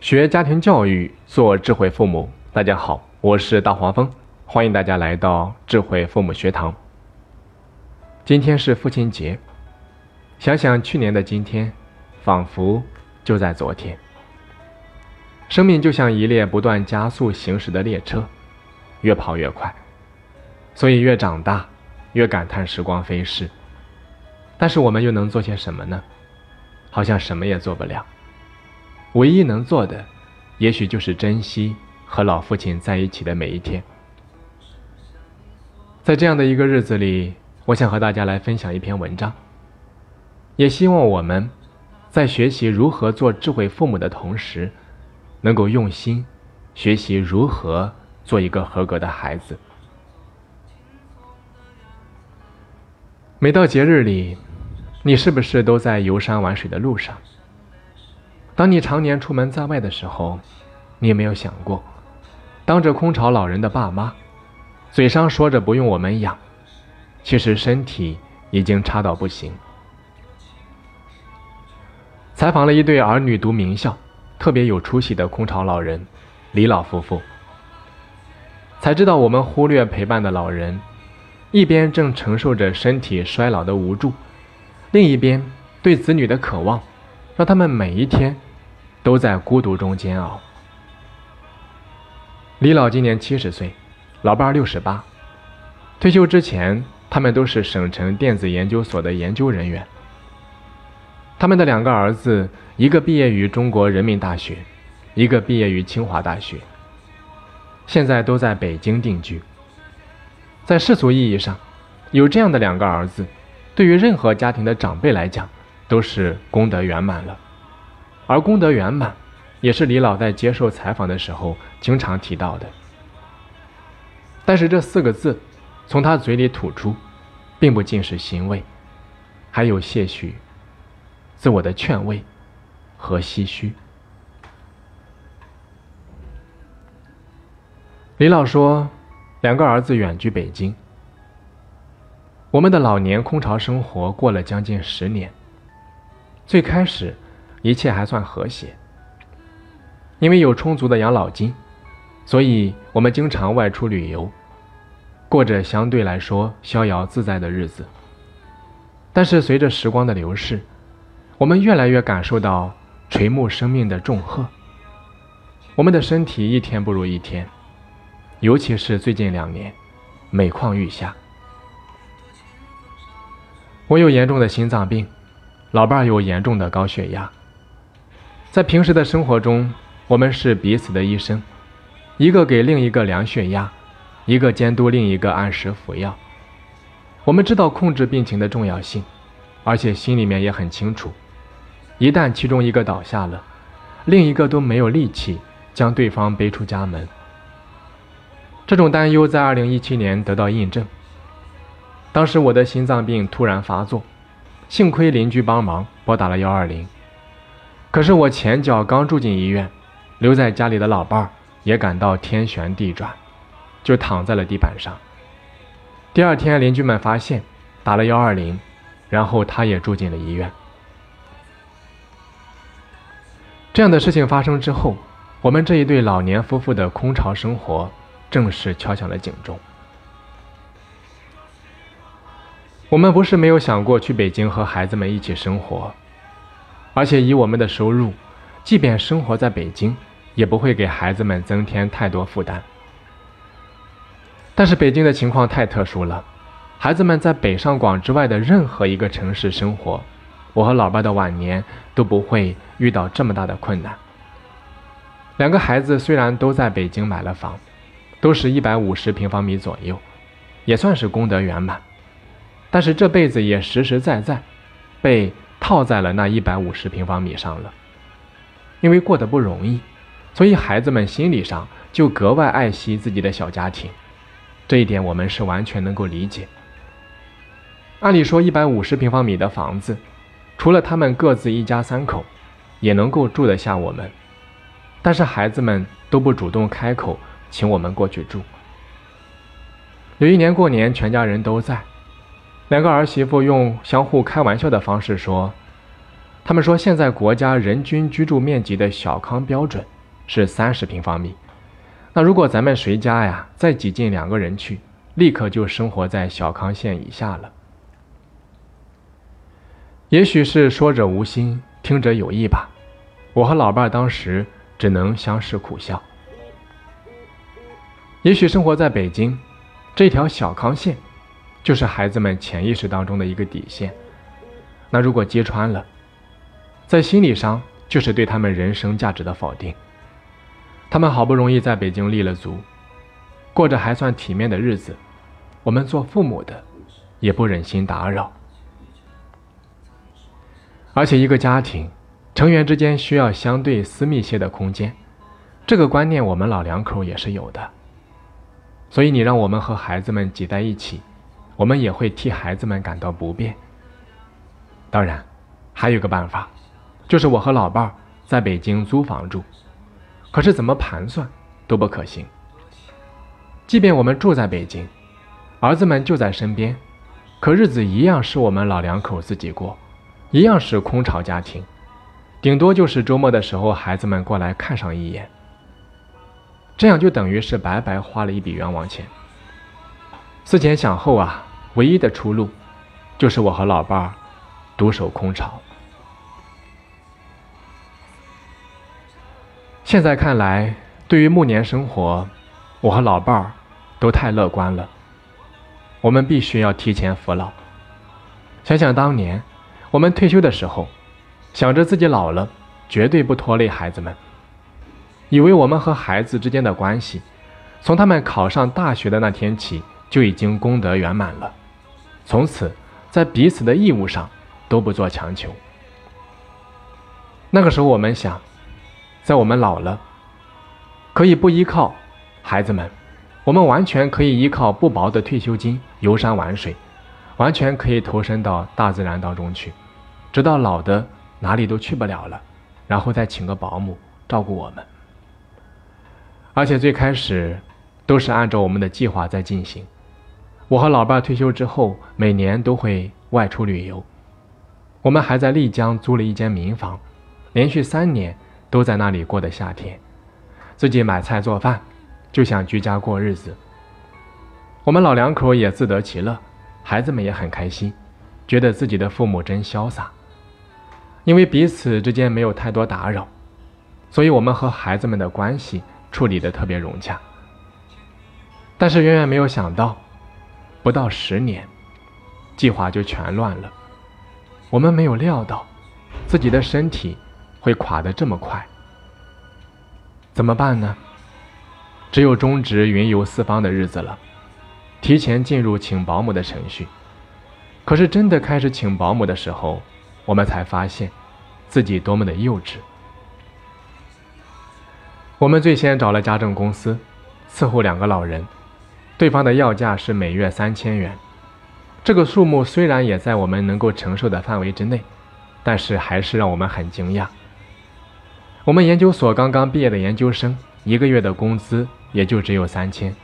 学家庭教育，做智慧父母。大家好，我是大黄蜂，欢迎大家来到智慧父母学堂。今天是父亲节，想想去年的今天，仿佛就在昨天。生命就像一列不断加速行驶的列车，越跑越快，所以越长大，越感叹时光飞逝。但是我们又能做些什么呢？好像什么也做不了。唯一能做的，也许就是珍惜和老父亲在一起的每一天。在这样的一个日子里，我想和大家来分享一篇文章，也希望我们在学习如何做智慧父母的同时，能够用心学习如何做一个合格的孩子。每到节日里，你是不是都在游山玩水的路上？当你常年出门在外的时候，你有没有想过，当着空巢老人的爸妈，嘴上说着不用我们养，其实身体已经差到不行。采访了一对儿女读名校、特别有出息的空巢老人李老夫妇，才知道我们忽略陪伴的老人，一边正承受着身体衰老的无助，另一边对子女的渴望，让他们每一天。都在孤独中煎熬。李老今年七十岁，老伴儿六十八。退休之前，他们都是省城电子研究所的研究人员。他们的两个儿子，一个毕业于中国人民大学，一个毕业于清华大学，现在都在北京定居。在世俗意义上，有这样的两个儿子，对于任何家庭的长辈来讲，都是功德圆满了。而功德圆满，也是李老在接受采访的时候经常提到的。但是这四个字，从他嘴里吐出，并不尽是欣慰，还有些许自我的劝慰和唏嘘。李老说，两个儿子远居北京，我们的老年空巢生活过了将近十年，最开始。一切还算和谐，因为有充足的养老金，所以我们经常外出旅游，过着相对来说逍遥自在的日子。但是随着时光的流逝，我们越来越感受到垂暮生命的重荷，我们的身体一天不如一天，尤其是最近两年，每况愈下。我有严重的心脏病，老伴儿有严重的高血压。在平时的生活中，我们是彼此的医生，一个给另一个量血压，一个监督另一个按时服药。我们知道控制病情的重要性，而且心里面也很清楚，一旦其中一个倒下了，另一个都没有力气将对方背出家门。这种担忧在2017年得到印证。当时我的心脏病突然发作，幸亏邻居帮忙拨打了120。可是我前脚刚住进医院，留在家里的老伴儿也感到天旋地转，就躺在了地板上。第二天，邻居们发现，打了幺二零，然后他也住进了医院。这样的事情发生之后，我们这一对老年夫妇的空巢生活正式敲响了警钟。我们不是没有想过去北京和孩子们一起生活。而且以我们的收入，即便生活在北京，也不会给孩子们增添太多负担。但是北京的情况太特殊了，孩子们在北上广之外的任何一个城市生活，我和老伴的晚年都不会遇到这么大的困难。两个孩子虽然都在北京买了房，都是一百五十平方米左右，也算是功德圆满，但是这辈子也实实在在被。套在了那一百五十平方米上了，因为过得不容易，所以孩子们心理上就格外爱惜自己的小家庭，这一点我们是完全能够理解。按理说，一百五十平方米的房子，除了他们各自一家三口，也能够住得下我们，但是孩子们都不主动开口请我们过去住。有一年过年，全家人都在。两个儿媳妇用相互开玩笑的方式说：“他们说，现在国家人均居住面积的小康标准是三十平方米。那如果咱们谁家呀再挤进两个人去，立刻就生活在小康线以下了。也许是说者无心，听者有意吧。我和老伴儿当时只能相视苦笑。也许生活在北京，这条小康线，就是孩子们潜意识当中的一个底线。那如果揭穿了，在心理上就是对他们人生价值的否定。他们好不容易在北京立了足，过着还算体面的日子，我们做父母的也不忍心打扰。而且一个家庭成员之间需要相对私密些的空间，这个观念我们老两口也是有的。所以你让我们和孩子们挤在一起，我们也会替孩子们感到不便。当然，还有个办法，就是我和老伴儿在北京租房住。可是怎么盘算都不可行。即便我们住在北京，儿子们就在身边，可日子一样是我们老两口自己过，一样是空巢家庭，顶多就是周末的时候孩子们过来看上一眼。这样就等于是白白花了一笔冤枉钱。思前想后啊，唯一的出路，就是我和老伴儿独守空巢。现在看来，对于暮年生活，我和老伴儿都太乐观了。我们必须要提前服老。想想当年，我们退休的时候，想着自己老了绝对不拖累孩子们，以为我们和孩子之间的关系，从他们考上大学的那天起就已经功德圆满了，从此在彼此的义务上都不做强求。那个时候，我们想。在我们老了，可以不依靠孩子们，我们完全可以依靠不薄的退休金游山玩水，完全可以投身到大自然当中去，直到老的哪里都去不了了，然后再请个保姆照顾我们。而且最开始都是按照我们的计划在进行。我和老伴退休之后，每年都会外出旅游。我们还在丽江租了一间民房，连续三年。都在那里过的夏天，自己买菜做饭，就想居家过日子。我们老两口也自得其乐，孩子们也很开心，觉得自己的父母真潇洒。因为彼此之间没有太多打扰，所以我们和孩子们的关系处理的特别融洽。但是远远没有想到，不到十年，计划就全乱了。我们没有料到，自己的身体。会垮得这么快，怎么办呢？只有终止云游四方的日子了，提前进入请保姆的程序。可是真的开始请保姆的时候，我们才发现自己多么的幼稚。我们最先找了家政公司伺候两个老人，对方的要价是每月三千元。这个数目虽然也在我们能够承受的范围之内，但是还是让我们很惊讶。我们研究所刚刚毕业的研究生，一个月的工资也就只有三千，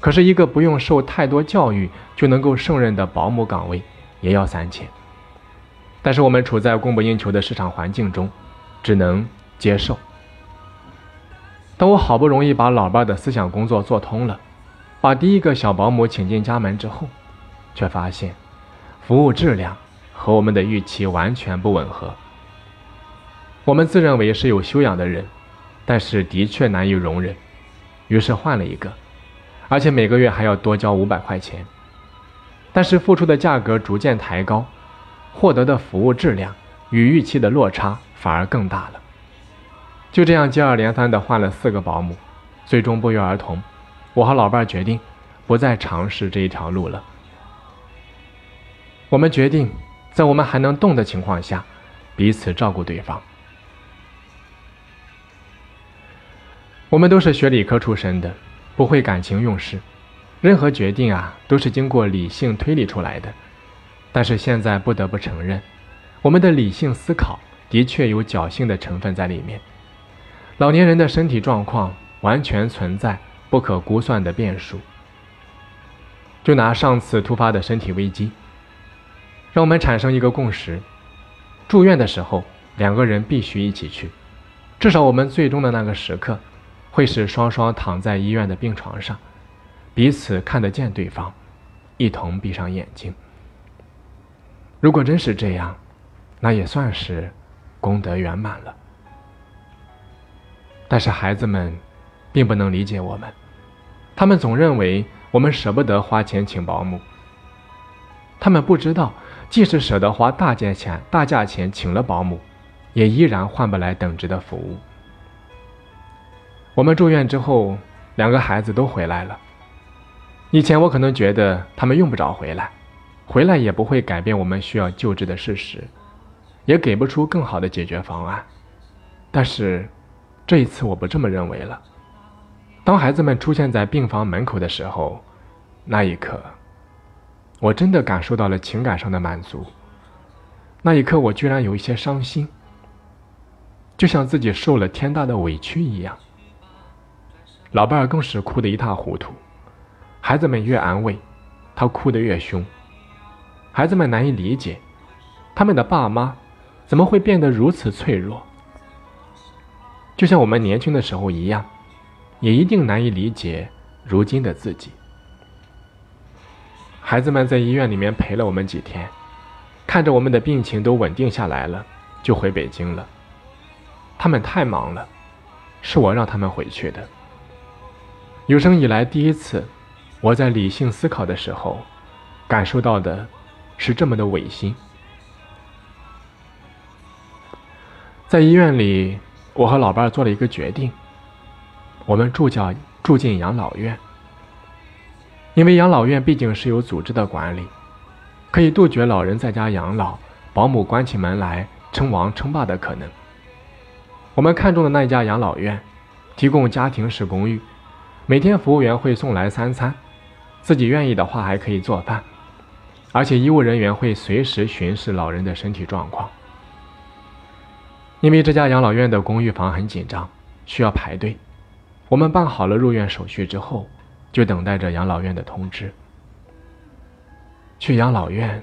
可是，一个不用受太多教育就能够胜任的保姆岗位也要三千。但是，我们处在供不应求的市场环境中，只能接受。当我好不容易把老伴的思想工作做通了，把第一个小保姆请进家门之后，却发现服务质量和我们的预期完全不吻合。我们自认为是有修养的人，但是的确难以容忍，于是换了一个，而且每个月还要多交五百块钱。但是付出的价格逐渐抬高，获得的服务质量与预期的落差反而更大了。就这样接二连三的换了四个保姆，最终不约而同，我和老伴决定不再尝试这一条路了。我们决定在我们还能动的情况下，彼此照顾对方。我们都是学理科出身的，不会感情用事，任何决定啊都是经过理性推理出来的。但是现在不得不承认，我们的理性思考的确有侥幸的成分在里面。老年人的身体状况完全存在不可估算的变数。就拿上次突发的身体危机，让我们产生一个共识：住院的时候两个人必须一起去，至少我们最终的那个时刻，会是双双躺在医院的病床上，彼此看得见对方，一同闭上眼睛。如果真是这样，那也算是功德圆满了。但是孩子们并不能理解我们，他们总认为我们舍不得花钱请保姆。他们不知道，即使舍得花大价钱、大价钱请了保姆，也依然换不来等值的服务。我们住院之后，两个孩子都回来了。以前我可能觉得他们用不着回来。回来也不会改变我们需要救治的事实，也给不出更好的解决方案。但是，这一次我不这么认为了。当孩子们出现在病房门口的时候，那一刻，我真的感受到了情感上的满足。那一刻，我居然有一些伤心，就像自己受了天大的委屈一样。老伴儿更是哭得一塌糊涂，孩子们越安慰，他哭得越凶。孩子们难以理解，他们的爸妈怎么会变得如此脆弱？就像我们年轻的时候一样，也一定难以理解如今的自己。孩子们在医院里面陪了我们几天，看着我们的病情都稳定下来了，就回北京了。他们太忙了，是我让他们回去的。有生以来第一次，我在理性思考的时候，感受到的。是这么的违心。在医院里，我和老伴儿做了一个决定：我们住叫住进养老院，因为养老院毕竟是有组织的管理，可以杜绝老人在家养老，保姆关起门来称王称霸的可能。我们看中的那一家养老院，提供家庭式公寓，每天服务员会送来三餐，自己愿意的话还可以做饭。而且医务人员会随时巡视老人的身体状况。因为这家养老院的公寓房很紧张，需要排队。我们办好了入院手续之后，就等待着养老院的通知。去养老院，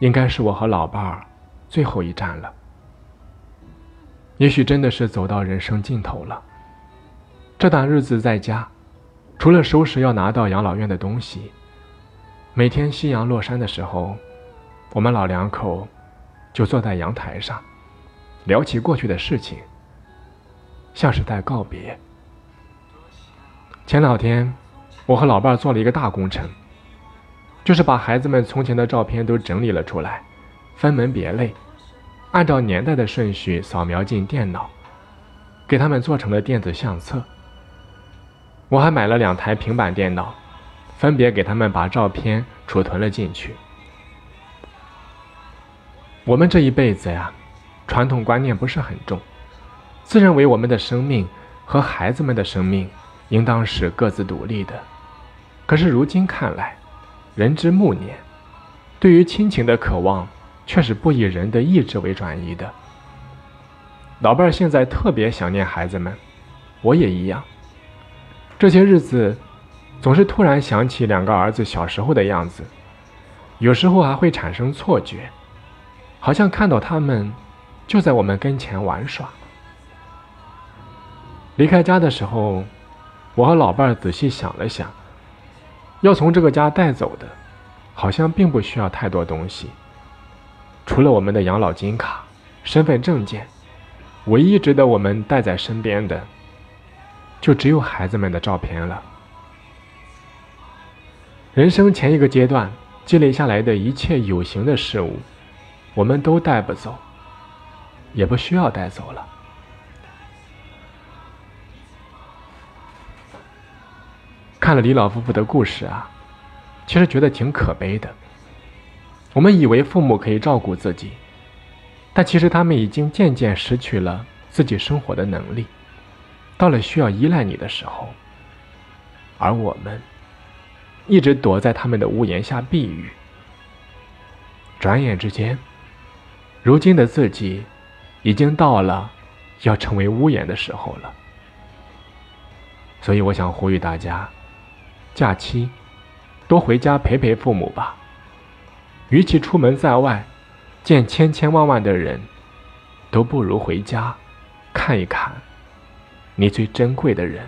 应该是我和老伴儿最后一站了。也许真的是走到人生尽头了。这段日子在家，除了收拾要拿到养老院的东西。每天夕阳落山的时候，我们老两口就坐在阳台上，聊起过去的事情，像是在告别。前两天，我和老伴儿做了一个大工程，就是把孩子们从前的照片都整理了出来，分门别类，按照年代的顺序扫描进电脑，给他们做成了电子相册。我还买了两台平板电脑。分别给他们把照片储存了进去。我们这一辈子呀，传统观念不是很重，自认为我们的生命和孩子们的生命应当是各自独立的。可是如今看来，人之暮年，对于亲情的渴望却是不以人的意志为转移的。老伴儿现在特别想念孩子们，我也一样。这些日子。总是突然想起两个儿子小时候的样子，有时候还会产生错觉，好像看到他们就在我们跟前玩耍。离开家的时候，我和老伴儿仔细想了想，要从这个家带走的，好像并不需要太多东西，除了我们的养老金卡、身份证件，唯一值得我们带在身边的，就只有孩子们的照片了。人生前一个阶段积累下来的一切有形的事物，我们都带不走，也不需要带走了。看了李老夫妇的故事啊，其实觉得挺可悲的。我们以为父母可以照顾自己，但其实他们已经渐渐失去了自己生活的能力，到了需要依赖你的时候，而我们。一直躲在他们的屋檐下避雨。转眼之间，如今的自己，已经到了要成为屋檐的时候了。所以，我想呼吁大家，假期多回家陪陪父母吧。与其出门在外，见千千万万的人，都不如回家看一看你最珍贵的人。